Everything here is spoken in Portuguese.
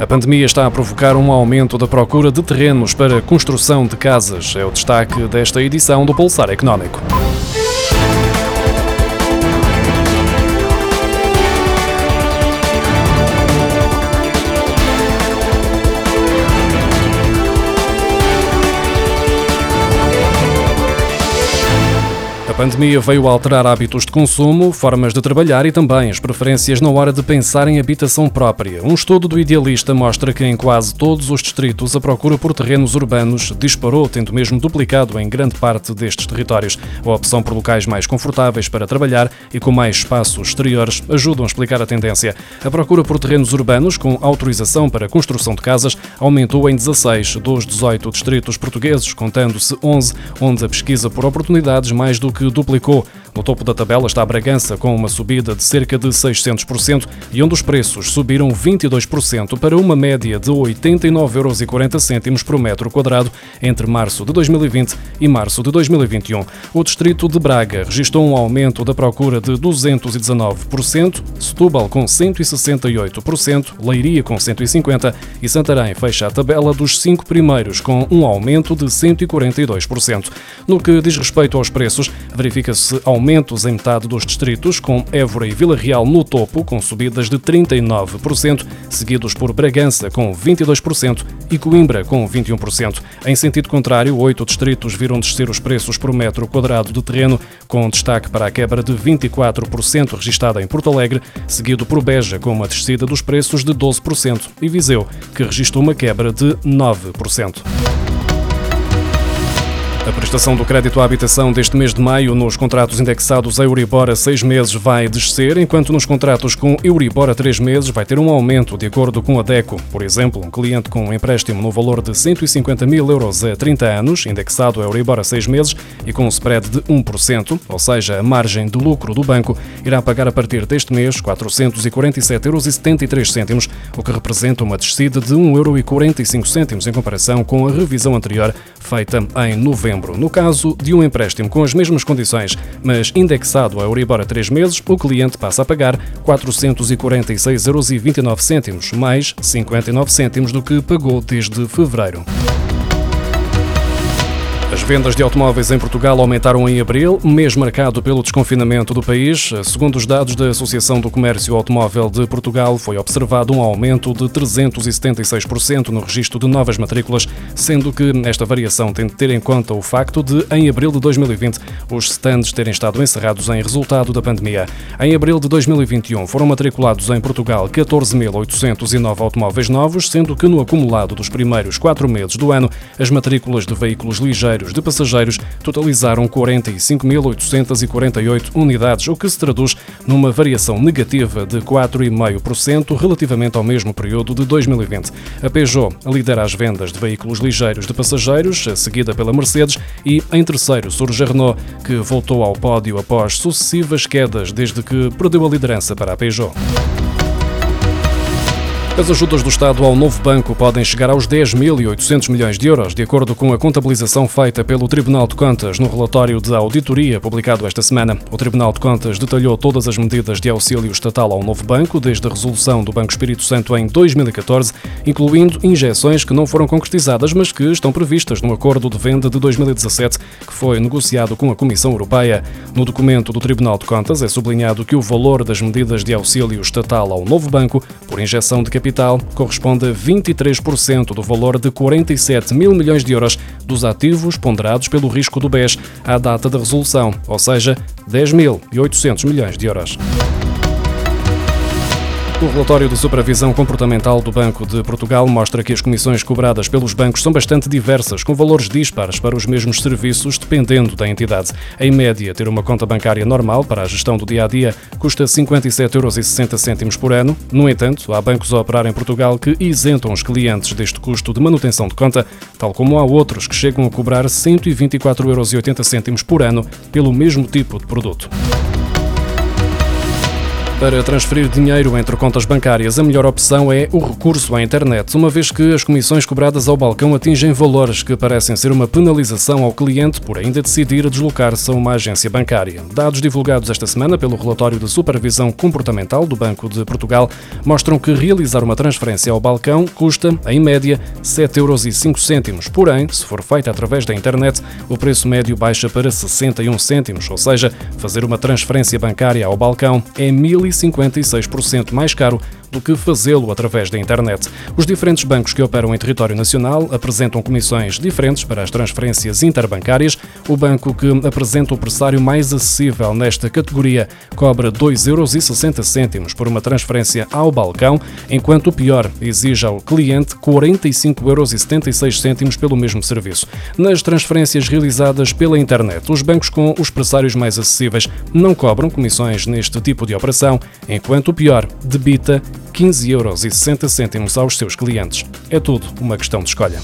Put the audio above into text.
A pandemia está a provocar um aumento da procura de terrenos para construção de casas. É o destaque desta edição do Pulsar Económico. Pandemia veio alterar hábitos de consumo, formas de trabalhar e também as preferências na hora de pensar em habitação própria. Um estudo do Idealista mostra que em quase todos os distritos a procura por terrenos urbanos disparou, tendo mesmo duplicado em grande parte destes territórios. A opção por locais mais confortáveis para trabalhar e com mais espaços exteriores ajudam a explicar a tendência. A procura por terrenos urbanos com autorização para construção de casas aumentou em 16 dos 18 distritos portugueses, contando-se 11, onde a pesquisa por oportunidades mais do que YouTube publicou No topo da tabela está a Bragança, com uma subida de cerca de 600% e onde os preços subiram 22% para uma média de 89,40 euros por metro quadrado entre março de 2020 e março de 2021. O distrito de Braga registrou um aumento da procura de 219%, Setúbal com 168%, Leiria com 150% e Santarém fecha a tabela dos cinco primeiros com um aumento de 142%. No que diz respeito aos preços, verifica-se aumentos em metade dos distritos, com Évora e Vila Real no topo, com subidas de 39%, seguidos por Bragança, com 22%, e Coimbra, com 21%. Em sentido contrário, oito distritos viram descer os preços por metro quadrado de terreno, com destaque para a quebra de 24% registada em Porto Alegre, seguido por Beja, com uma descida dos preços de 12%, e Viseu, que registrou uma quebra de 9%. Prestação do crédito à habitação deste mês de maio nos contratos indexados a Euribor a seis meses vai descer, enquanto nos contratos com Euribor a três meses vai ter um aumento, de acordo com a DECO. Por exemplo, um cliente com um empréstimo no valor de 150 mil euros a 30 anos, indexado a Euribor a seis meses e com um spread de 1%, ou seja, a margem de lucro do banco, irá pagar a partir deste mês 447,73 euros, o que representa uma descida de 1,45 euro em comparação com a revisão anterior, feita em novembro. No caso de um empréstimo com as mesmas condições, mas indexado a Euribor a 3 meses, o cliente passa a pagar 446,29 euros, mais 59 cêntimos do que pagou desde fevereiro. As vendas de automóveis em Portugal aumentaram em abril, mês marcado pelo desconfinamento do país. Segundo os dados da Associação do Comércio Automóvel de Portugal, foi observado um aumento de 376% no registro de novas matrículas, sendo que esta variação tem de ter em conta o facto de, em abril de 2020, os stands terem estado encerrados em resultado da pandemia. Em abril de 2021, foram matriculados em Portugal 14.809 automóveis novos, sendo que no acumulado dos primeiros quatro meses do ano, as matrículas de veículos ligeiros de passageiros totalizaram 45.848 unidades, o que se traduz numa variação negativa de 4,5% relativamente ao mesmo período de 2020. A Peugeot lidera as vendas de veículos ligeiros de passageiros, seguida pela Mercedes, e em terceiro surge a Renault, que voltou ao pódio após sucessivas quedas desde que perdeu a liderança para a Peugeot. As ajudas do Estado ao novo banco podem chegar aos 10.800 milhões de euros, de acordo com a contabilização feita pelo Tribunal de Contas no relatório de auditoria publicado esta semana. O Tribunal de Contas detalhou todas as medidas de auxílio estatal ao novo banco, desde a resolução do Banco Espírito Santo em 2014, incluindo injeções que não foram concretizadas, mas que estão previstas no acordo de venda de 2017, que foi negociado com a Comissão Europeia. No documento do Tribunal de Contas é sublinhado que o valor das medidas de auxílio estatal ao novo banco, por injeção de capital, capital corresponde a 23% do valor de 47 mil milhões de euros dos ativos ponderados pelo risco do BES à data da resolução, ou seja, 10.800 milhões de euros. O relatório de supervisão comportamental do Banco de Portugal mostra que as comissões cobradas pelos bancos são bastante diversas, com valores dispares para os mesmos serviços, dependendo da entidade. Em média, ter uma conta bancária normal para a gestão do dia a dia custa 57,60 euros por ano. No entanto, há bancos a operar em Portugal que isentam os clientes deste custo de manutenção de conta, tal como há outros que chegam a cobrar 124,80 euros por ano pelo mesmo tipo de produto. Para transferir dinheiro entre contas bancárias, a melhor opção é o recurso à internet, uma vez que as comissões cobradas ao balcão atingem valores que parecem ser uma penalização ao cliente por ainda decidir deslocar-se a uma agência bancária. Dados divulgados esta semana pelo relatório de supervisão comportamental do Banco de Portugal mostram que realizar uma transferência ao balcão custa, em média, 7,05 euros. Porém, se for feita através da internet, o preço médio baixa para 61 cêntimos, ou seja, fazer uma transferência bancária ao balcão é 1.000 1,56% mais caro do que fazê-lo através da internet. Os diferentes bancos que operam em território nacional apresentam comissões diferentes para as transferências interbancárias. O banco que apresenta o pressário mais acessível nesta categoria cobra 2,60 euros por uma transferência ao balcão, enquanto o pior exige ao cliente 45,76 euros pelo mesmo serviço. Nas transferências realizadas pela internet, os bancos com os pressários mais acessíveis não cobram comissões neste tipo de operação, enquanto o pior debita 15,60 euros aos seus clientes. É tudo uma questão de escolha.